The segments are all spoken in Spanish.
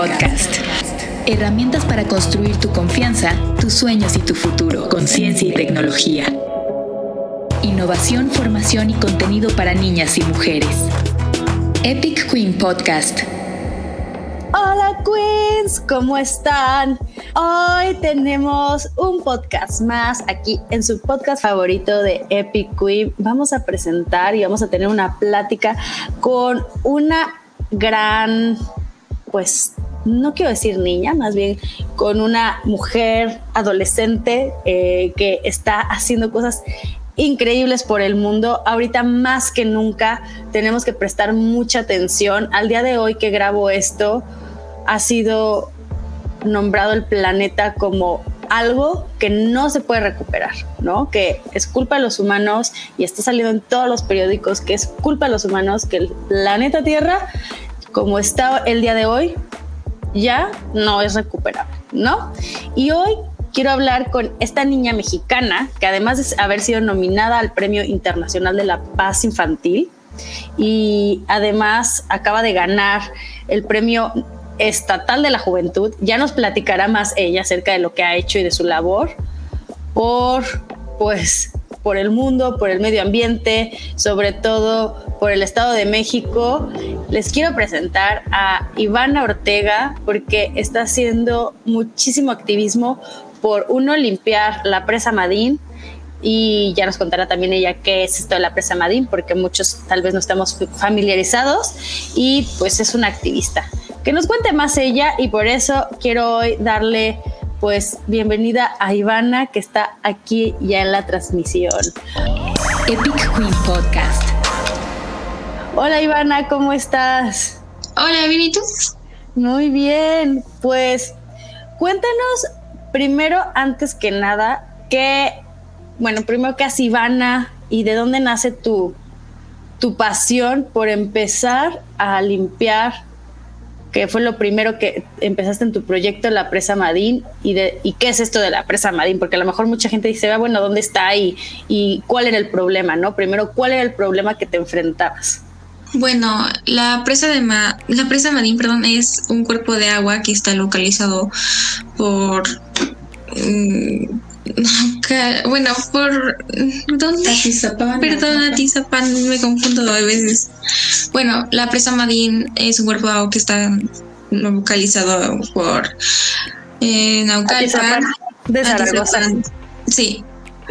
Podcast. Herramientas para construir tu confianza, tus sueños y tu futuro con ciencia y tecnología. Innovación, formación y contenido para niñas y mujeres. Epic Queen Podcast. Hola Queens, ¿cómo están? Hoy tenemos un podcast más aquí en su podcast favorito de Epic Queen. Vamos a presentar y vamos a tener una plática con una gran, pues no quiero decir niña, más bien con una mujer adolescente eh, que está haciendo cosas increíbles por el mundo. Ahorita más que nunca tenemos que prestar mucha atención. Al día de hoy que grabo esto, ha sido nombrado el planeta como algo que no se puede recuperar, ¿no? Que es culpa de los humanos y está saliendo en todos los periódicos que es culpa de los humanos que el planeta Tierra, como está el día de hoy, ya no es recuperable, ¿no? Y hoy quiero hablar con esta niña mexicana que además de haber sido nominada al Premio Internacional de la Paz Infantil y además acaba de ganar el Premio Estatal de la Juventud. Ya nos platicará más ella acerca de lo que ha hecho y de su labor por, pues, por el mundo, por el medio ambiente, sobre todo por el Estado de México. Les quiero presentar a Ivana Ortega porque está haciendo muchísimo activismo por uno limpiar la presa Madín y ya nos contará también ella qué es esto de la presa Madín porque muchos tal vez no estamos familiarizados y pues es una activista que nos cuente más ella y por eso quiero hoy darle pues bienvenida a Ivana que está aquí ya en la transmisión. Epic Queen Podcast. Hola Ivana, ¿cómo estás? Hola, bien, ¿y tú? Muy bien, pues cuéntanos primero, antes que nada, que, bueno, primero que es Ivana y de dónde nace tu, tu pasión por empezar a limpiar que fue lo primero que empezaste en tu proyecto, la presa Madín, y, de, y qué es esto de la presa Madín, porque a lo mejor mucha gente dice, ah, bueno, ¿dónde está y, y cuál era el problema? ¿no? Primero, ¿cuál era el problema que te enfrentabas? Bueno, la presa de la presa Madín, perdón, es un cuerpo de agua que está localizado por mm, bueno, por ¿dónde? Atizapán. Perdón, Atizapán, me confundo a veces. Bueno, la presa Madín es un cuerpo que está localizado por eh, Naucalpan. De Zaragoza. Sí.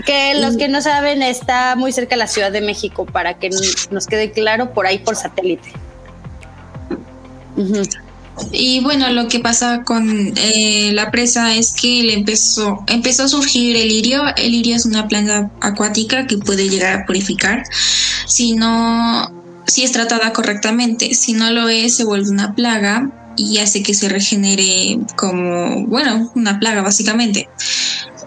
Que los que no saben está muy cerca de la Ciudad de México, para que nos quede claro, por ahí por satélite. Y bueno, lo que pasa con eh, la presa es que le empezó, empezó a surgir el lirio. El lirio es una planta acuática que puede llegar a purificar si no, si es tratada correctamente. Si no lo es, se vuelve una plaga y hace que se regenere como, bueno, una plaga básicamente.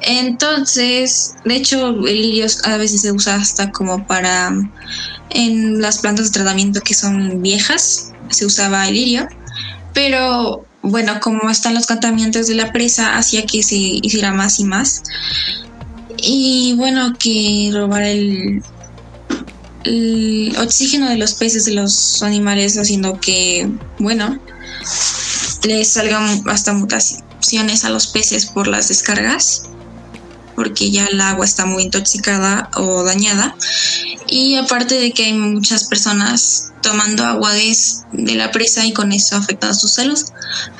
Entonces, de hecho, el lirio a veces se usa hasta como para en las plantas de tratamiento que son viejas, se usaba el lirio pero bueno, como están los contamientos de la presa, hacía que se hiciera más y más. Y bueno, que robar el, el oxígeno de los peces, de los animales, haciendo que, bueno, les salgan hasta mutaciones a los peces por las descargas porque ya el agua está muy intoxicada o dañada. Y aparte de que hay muchas personas tomando agua de, de la presa y con eso afectando sus salud.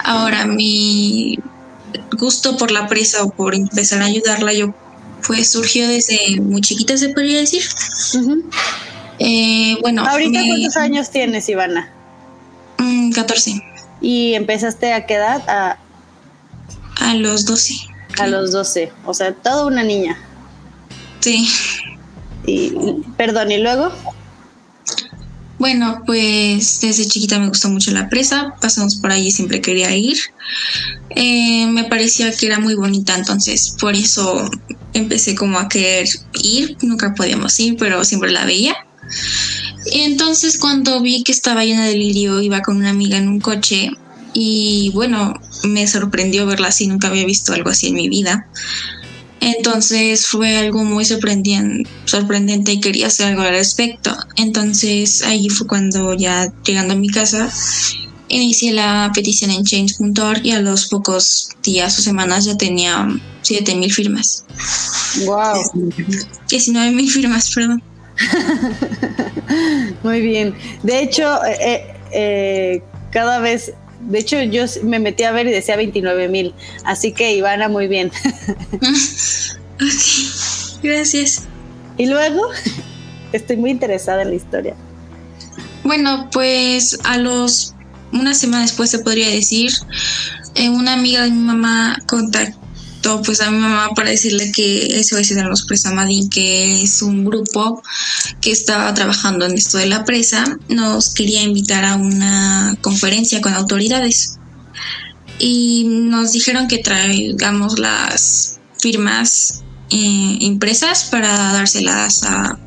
Ahora mi gusto por la presa o por empezar a ayudarla, yo pues surgió desde muy chiquita, se podría decir. Eh, bueno. ¿Ahorita cuántos años tienes, Ivana? 14. Mm, ¿Y empezaste a qué edad? A, a los 12. A los 12, o sea, toda una niña. Sí. Y, perdón, ¿y luego? Bueno, pues desde chiquita me gustó mucho la presa, pasamos por y siempre quería ir. Eh, me parecía que era muy bonita, entonces por eso empecé como a querer ir, nunca podíamos ir, pero siempre la veía. Entonces cuando vi que estaba llena de lirio, iba con una amiga en un coche y bueno, me sorprendió verla así, nunca había visto algo así en mi vida. Entonces fue algo muy sorprendente y quería hacer algo al respecto. Entonces ahí fue cuando ya llegando a mi casa inicié la petición en change.org y a los pocos días o semanas ya tenía 7000 firmas. Wow. 19.000 firmas, perdón. Muy bien. De hecho, eh, eh, eh, cada vez, de hecho yo me metí a ver y decía 29 mil, así que Ivana, muy bien. gracias. Y luego, estoy muy interesada en la historia. Bueno, pues a los, una semana después se podría decir, una amiga de mi mamá contactó pues a mi mamá para decirle que SOS de los Presa Madín, que es un grupo que estaba trabajando en esto de la presa, nos quería invitar a una conferencia con autoridades. Y nos dijeron que traigamos las firmas eh, impresas para dárselas a,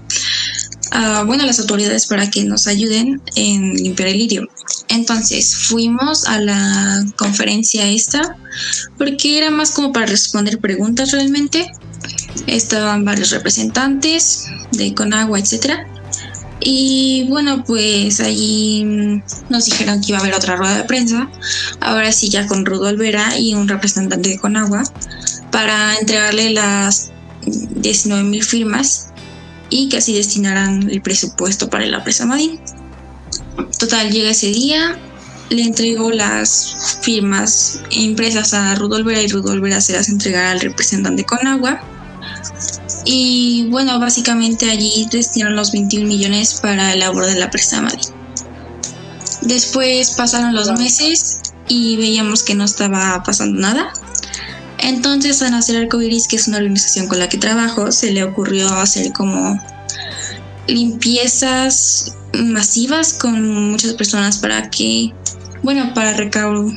a, bueno, las autoridades para que nos ayuden en limpiar el lirio. Entonces fuimos a la conferencia esta porque era más como para responder preguntas realmente. Estaban varios representantes de Conagua, etcétera. Y bueno, pues allí nos dijeron que iba a haber otra rueda de prensa, ahora sí ya con Rudo Olvera y un representante de Conagua, para entregarle las 19 mil firmas y que así destinaran el presupuesto para la presa Madín. Total, llega ese día, le entrego las firmas impresas a Rudolvera y Rudolvera se las entregará al representante con agua. Y bueno, básicamente allí destinaron los 21 millones para el labor de la presa Madrid. Después pasaron los meses y veíamos que no estaba pasando nada. Entonces a Nacer Arcoiris, que es una organización con la que trabajo, se le ocurrió hacer como limpiezas masivas con muchas personas para que, bueno, para recaudo,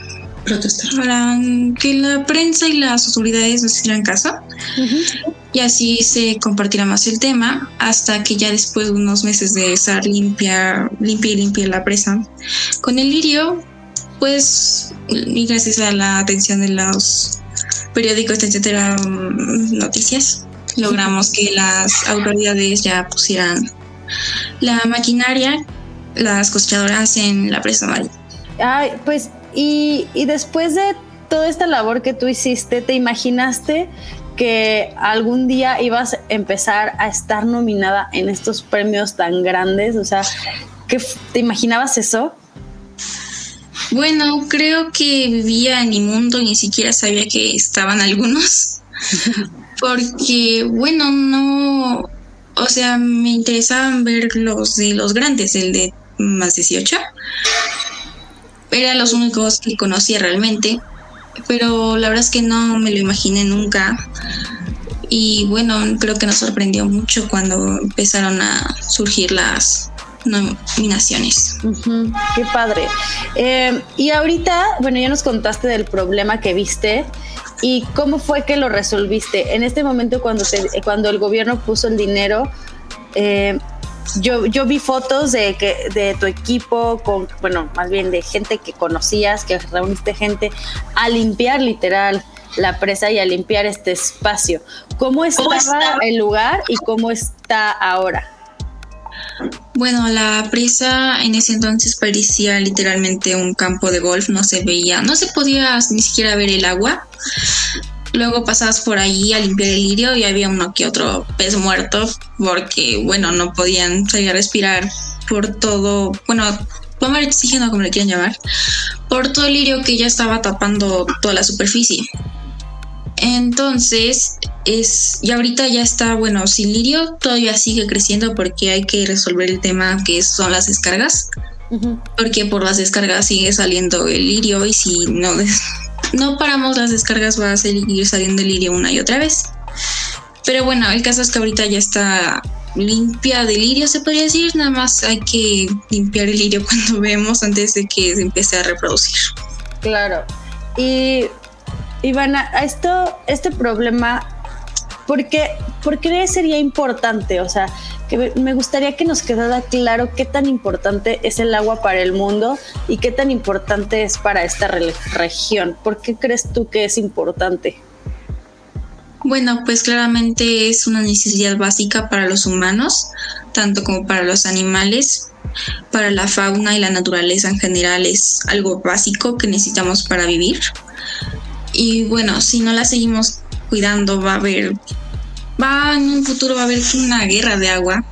protestar, para que la prensa y las autoridades nos hicieran caso. Y así se compartirá más el tema hasta que ya después de unos meses de estar limpia, limpia y limpia la presa con el lirio, pues, y gracias a la atención de los periódicos, etcétera, mm, noticias, logramos que las autoridades ya pusieran la maquinaria, las cosechadoras en la presa Valle. Ay, pues, y, y después de toda esta labor que tú hiciste, ¿te imaginaste que algún día ibas a empezar a estar nominada en estos premios tan grandes? O sea, ¿qué, ¿te imaginabas eso? Bueno, creo que vivía en mi mundo y ni siquiera sabía que estaban algunos. Porque, bueno, no, o sea, me interesaban ver los de los grandes, el de más 18. Eran los únicos que conocía realmente, pero la verdad es que no me lo imaginé nunca. Y bueno, creo que nos sorprendió mucho cuando empezaron a surgir las nominaciones. qué padre. Eh, y ahorita, bueno, ya nos contaste del problema que viste ¿Y cómo fue que lo resolviste? En este momento cuando, cuando el gobierno puso el dinero, eh, yo, yo vi fotos de, que, de tu equipo, con, bueno, más bien de gente que conocías, que reuniste gente, a limpiar literal la presa y a limpiar este espacio. ¿Cómo estaba el lugar y cómo está ahora? Bueno, la presa en ese entonces parecía literalmente un campo de golf, no se veía, no se podía ni siquiera ver el agua. Luego pasabas por ahí a limpiar el lirio y había uno que otro pez muerto porque, bueno, no podían salir a respirar por todo, bueno, tomar oxígeno como le quieran llamar, por todo el lirio que ya estaba tapando toda la superficie. Entonces, es, y ahorita ya está, bueno, sin lirio todavía sigue creciendo porque hay que resolver el tema que son las descargas. Porque por las descargas sigue saliendo el lirio y si no, no paramos las descargas va a seguir saliendo el lirio una y otra vez. Pero bueno, el caso es que ahorita ya está limpia de lirio, se podría decir. Nada más hay que limpiar el lirio cuando vemos antes de que se empiece a reproducir. Claro. Y Ivana, esto, este problema, ¿por qué, ¿por qué sería importante? O sea, que me gustaría que nos quedara claro qué tan importante es el agua para el mundo y qué tan importante es para esta región. ¿Por qué crees tú que es importante? Bueno, pues claramente es una necesidad básica para los humanos, tanto como para los animales. para la fauna y la naturaleza en general es algo básico que necesitamos para vivir. Y bueno, si no la seguimos cuidando va a haber, va en un futuro va a haber una guerra de agua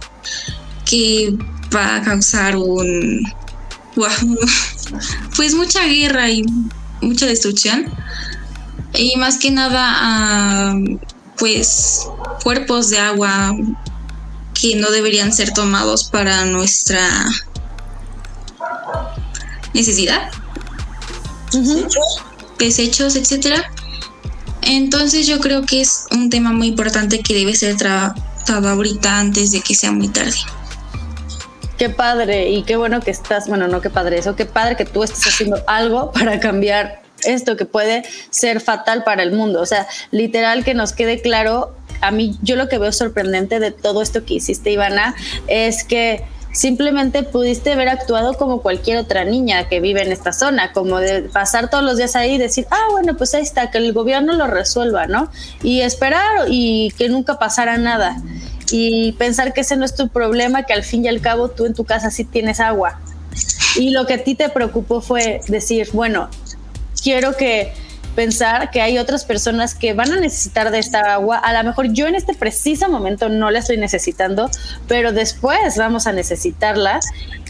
que va a causar un, pues mucha guerra y mucha destrucción. Y más que nada, pues cuerpos de agua que no deberían ser tomados para nuestra necesidad. Desechos, etcétera. Entonces yo creo que es un tema muy importante que debe ser tratado ahorita antes de que sea muy tarde. Qué padre y qué bueno que estás, bueno, no qué padre eso, qué padre que tú estés haciendo algo para cambiar esto que puede ser fatal para el mundo. O sea, literal que nos quede claro, a mí yo lo que veo sorprendente de todo esto que hiciste, Ivana, es que simplemente pudiste haber actuado como cualquier otra niña que vive en esta zona, como de pasar todos los días ahí y decir, ah, bueno, pues ahí está, que el gobierno lo resuelva, ¿no? Y esperar y que nunca pasara nada y pensar que ese no es tu problema, que al fin y al cabo tú en tu casa sí tienes agua. Y lo que a ti te preocupó fue decir, bueno, quiero que pensar que hay otras personas que van a necesitar de esta agua. A lo mejor yo en este preciso momento no la estoy necesitando, pero después vamos a necesitarla.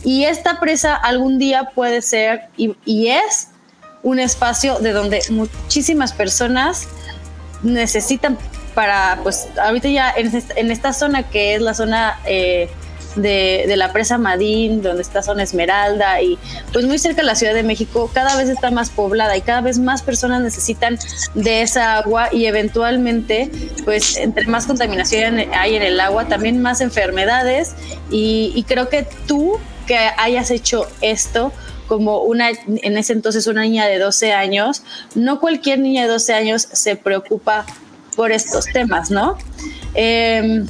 Y esta presa algún día puede ser y, es un espacio de donde muchísimas personas necesitan para, pues ahorita ya en, esta zona que es la zona eh, de, la presa Madín, donde está zona Esmeralda y pues muy cerca de la Ciudad de México, cada vez está más poblada y cada vez más personas necesitan de esa agua y eventualmente, pues entre más contaminación hay en el agua, también más enfermedades y, creo que tú que hayas hecho esto, como una, en ese entonces una niña de 12 años, no cualquier niña de 12 años se preocupa por estos temas, ¿no? Em,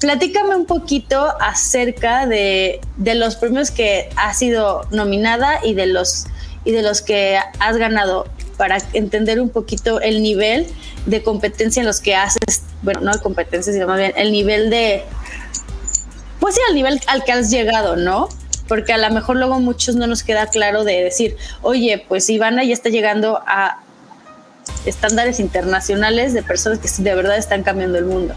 platícame un poquito acerca de, los premios que has sido nominada y de los y de los que has ganado para entender un poquito el nivel de competencia en los que haces, bueno, no de competencia, sino más bien el nivel de, pues sí, al nivel al que has llegado, ¿no? Porque a lo mejor luego muchos no nos queda claro de decir, oye, pues Ivana ya está llegando a estándares internacionales de personas que de verdad están cambiando el mundo?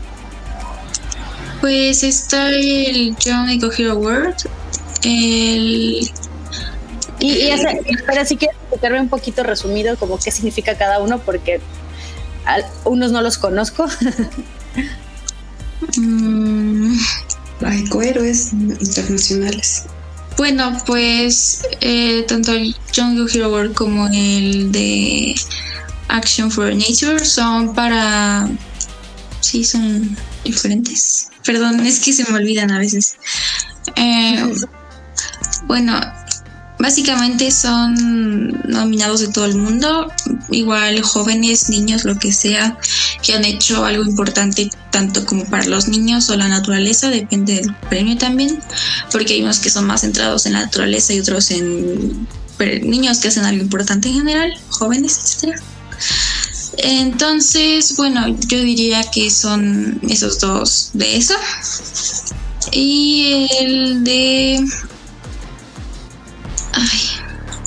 Pues está el John Eco Hero Award, el... Y, y ese, pero si quieres explicarme un poquito resumido como qué significa cada uno, porque unos no los conozco. mm, ecohéroes internacionales. Bueno, pues eh, tanto el John Hero Award como el de Action for Nature son para... Sí, son diferentes. Perdón, es que se me olvidan a veces. Eh, bueno, básicamente son nominados de todo el mundo, igual jóvenes, niños, lo que sea, que han hecho algo importante tanto como para los niños o la naturaleza, depende del premio también, porque hay unos que son más centrados en la naturaleza y otros en niños que hacen algo importante en general, jóvenes, etcétera. Entonces, bueno, yo diría que son esos dos de eso. Y el de...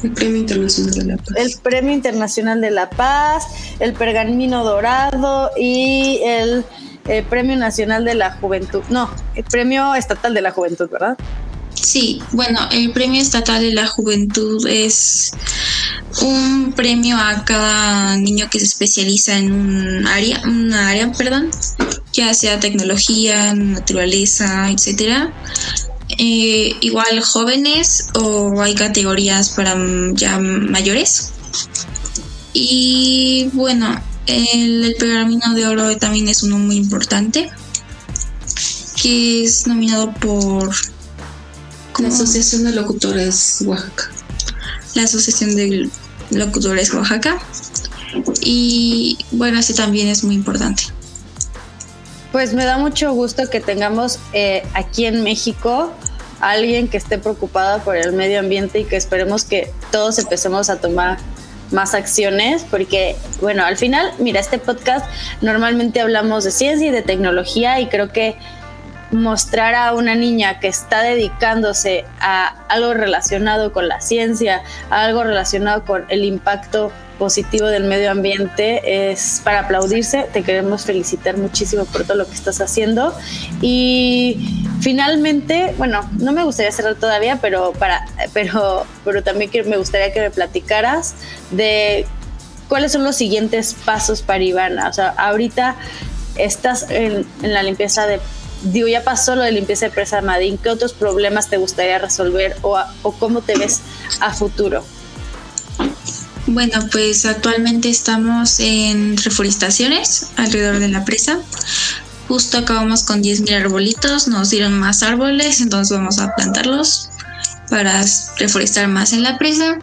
El Premio Internacional de la Paz. El Premio Internacional de la Paz, el Pergamino Dorado y el, el Premio Nacional de la Juventud. No, el Premio Estatal de la Juventud, ¿verdad? Sí, bueno, el Premio Estatal de la Juventud es un premio a cada niño que se especializa en un área, una área, perdón, ya sea tecnología, naturaleza, etcétera. Eh, igual jóvenes o hay categorías para ya mayores. Y bueno, el, el pergamino de oro también es uno muy importante, que es nominado por la Asociación de Locutores Oaxaca. La Asociación de Locutores Oaxaca. Y bueno, ese también es muy importante. Pues me da mucho gusto que tengamos eh, aquí en México alguien que esté preocupado por el medio ambiente y que esperemos que todos empecemos a tomar más acciones, porque bueno, al final, mira, este podcast normalmente hablamos de ciencia y de tecnología y creo que mostrar a una niña que está dedicándose a algo relacionado con la ciencia, a algo relacionado con el impacto positivo del medio ambiente es para aplaudirse. Te queremos felicitar muchísimo por todo lo que estás haciendo. Y finalmente, bueno, no me gustaría cerrar todavía, pero para, pero, pero también me gustaría que me platicaras de cuáles son los siguientes pasos para Ivana. O sea, ahorita estás en, la limpieza de digo, ya pasó lo de limpieza de presa Madín, ¿qué otros problemas te gustaría resolver o, cómo te ves a futuro? Bueno, pues actualmente estamos en reforestaciones alrededor de la presa. Justo acabamos con 10.000 arbolitos, nos dieron más árboles, entonces vamos a plantarlos para reforestar más en la presa.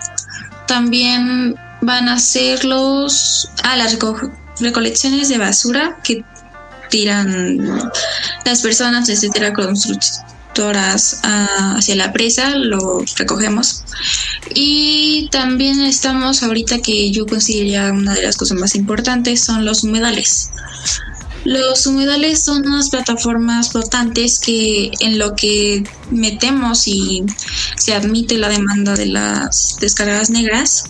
También van a ser los... Ah, las recolecciones de basura que tiran las personas, etcétera, constructoras ah, hacia la presa, lo recogemos y también estamos ahorita que yo consideraría una de las cosas más importantes son los humedales. Los humedales son unas plataformas flotantes que en lo que metemos y se admite la demanda de las descargas negras,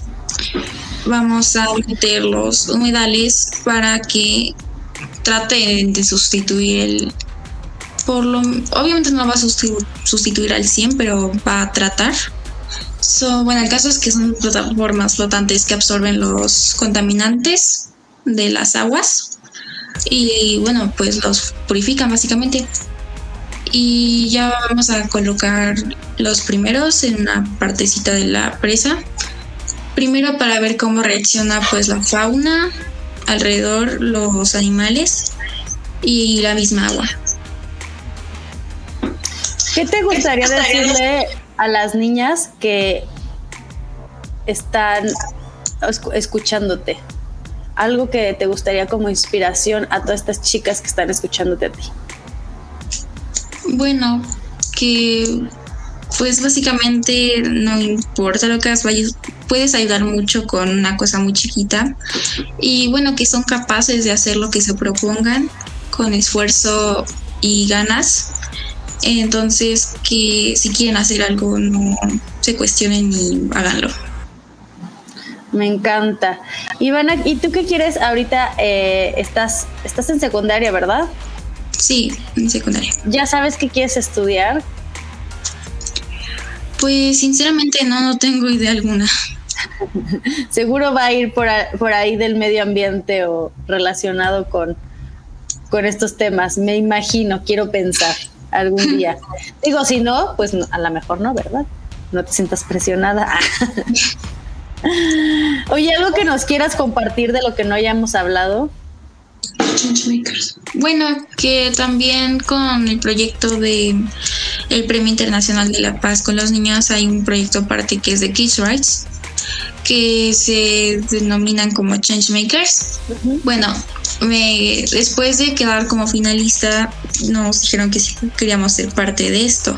vamos a meter los humedales para que traten de sustituir el por lo obviamente no va a sustituir, al 100 pero va a tratar bueno, el caso es que son plataformas flotantes que absorben los contaminantes de las aguas y bueno, pues los purifican básicamente. Y ya vamos a colocar los primeros en una partecita de la presa. Primero para ver cómo reacciona pues la fauna alrededor, los animales y la misma agua. ¿Qué te gustaría decirle a las niñas que están escuchándote? Algo que te gustaría como inspiración a todas estas chicas que están escuchándote a ti. Bueno, que pues básicamente no importa lo que hagas, puedes ayudar mucho con una cosa muy chiquita y bueno, que son capaces de hacer lo que se propongan con esfuerzo y ganas entonces, que si quieren hacer algo, no se cuestionen y háganlo. Me encanta. Ivana, ¿y tú qué quieres ahorita? Eh, estás, estás en secundaria, ¿verdad? Sí, en secundaria. ¿Ya sabes qué quieres estudiar? Pues sinceramente no, no tengo idea alguna. Seguro va a ir por, por ahí del medio ambiente o relacionado con, con estos temas. Me imagino, quiero pensar algún día. Digo, si no, pues a lo mejor no, ¿verdad? No te sientas presionada. Oye, algo que nos quieras compartir de lo que no hayamos hablado. Bueno, que también con el proyecto de el Premio Internacional de la Paz con los niños hay un proyecto aparte que es de Kids Rights que se denominan como Changemakers. Bueno, me, después de quedar como finalista, nos dijeron que sí queríamos ser parte de esto.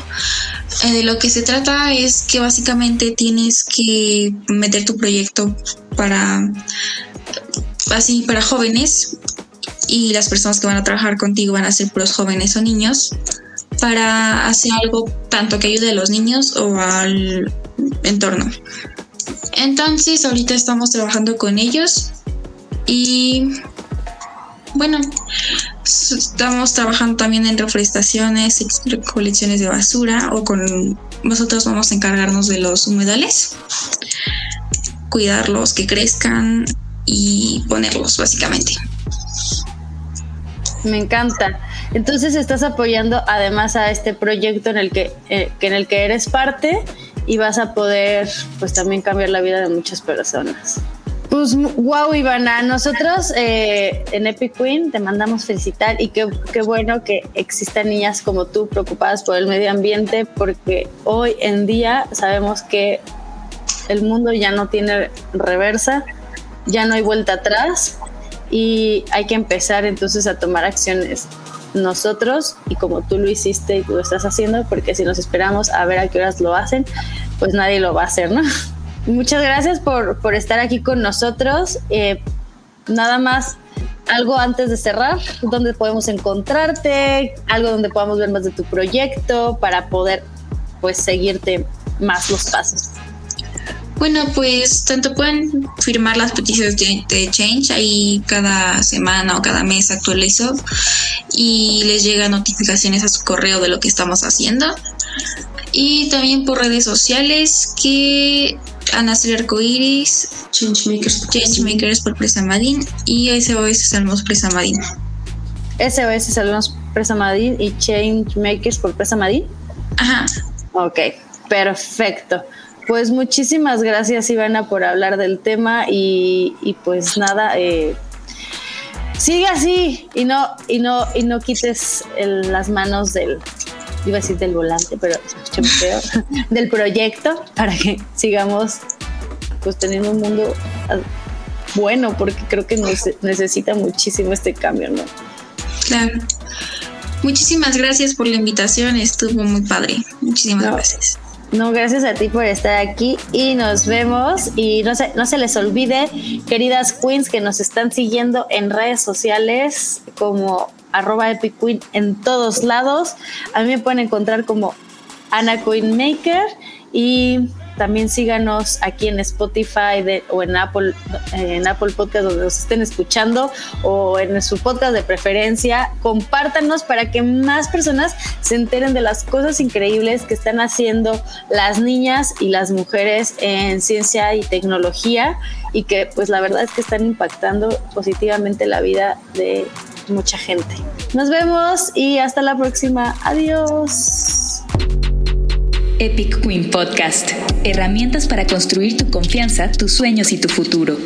Eh, de lo que se trata es que básicamente tienes que meter tu proyecto para así para jóvenes y las personas que van a trabajar contigo van a ser puros jóvenes o niños para hacer algo tanto que ayude a los niños o al entorno. Entonces ahorita estamos trabajando con ellos y bueno, estamos trabajando también en reforestaciones, colecciones de basura o con nosotros vamos a encargarnos de los humedales, cuidarlos, que crezcan y ponerlos básicamente. Me encanta. Entonces estás apoyando además a este proyecto en el que, eh, en el que eres parte y vas a poder pues también cambiar la vida de muchas personas. Pues wow, Ivana, nosotros eh, en Epic Queen te mandamos felicitar y qué, qué bueno que existan niñas como tú preocupadas por el medio ambiente porque hoy en día sabemos que el mundo ya no tiene reversa, ya no hay vuelta atrás y hay que empezar entonces a tomar acciones nosotros y como tú lo hiciste y tú lo estás haciendo, porque si nos esperamos a ver a qué horas lo hacen, pues nadie lo va a hacer, ¿no? Muchas gracias por, por estar aquí con nosotros. Eh, nada más algo antes de cerrar, dónde podemos encontrarte, algo donde podamos ver más de tu proyecto para poder pues seguirte más los pasos. Bueno, pues tanto pueden firmar las peticiones de, Change, ahí cada semana o cada mes actualizo y les llegan notificaciones a su correo de lo que estamos haciendo. Y también por redes sociales que Ana Arcoiris, Changemakers, Changemakers por Presa Madin y SOS Salmos Presa Madin. SOS Salmos Presa Madin y Changemakers por Presa Madin. Ajá. Ok, perfecto. Pues muchísimas gracias Ivana por hablar del tema y, pues nada, eh, sigue así y no, y no, y no quites las manos del, iba a decir del volante, pero feo, del proyecto para que sigamos pues teniendo un mundo ah, bueno, porque creo que nos necesita muchísimo este cambio, ¿no? Claro. Muchísimas gracias por la invitación, estuvo muy padre. Muchísimas gracias. No, gracias a ti por estar aquí y nos vemos. Y no se, no se les olvide, queridas queens que nos están siguiendo en redes sociales como arroba Epic Queen en todos lados. A mí me pueden encontrar como Ana Queen Maker y también síganos aquí en Spotify o en Apple, en Apple Podcast donde nos estén escuchando o en su podcast de preferencia. Compártanos para que más personas se enteren de las cosas increíbles que están haciendo las niñas y las mujeres en ciencia y tecnología y que pues la verdad es que están impactando positivamente la vida de mucha gente. Nos vemos y hasta la próxima. Adiós. Epic Queen Podcast. Herramientas para construir tu confianza, tus sueños y tu futuro.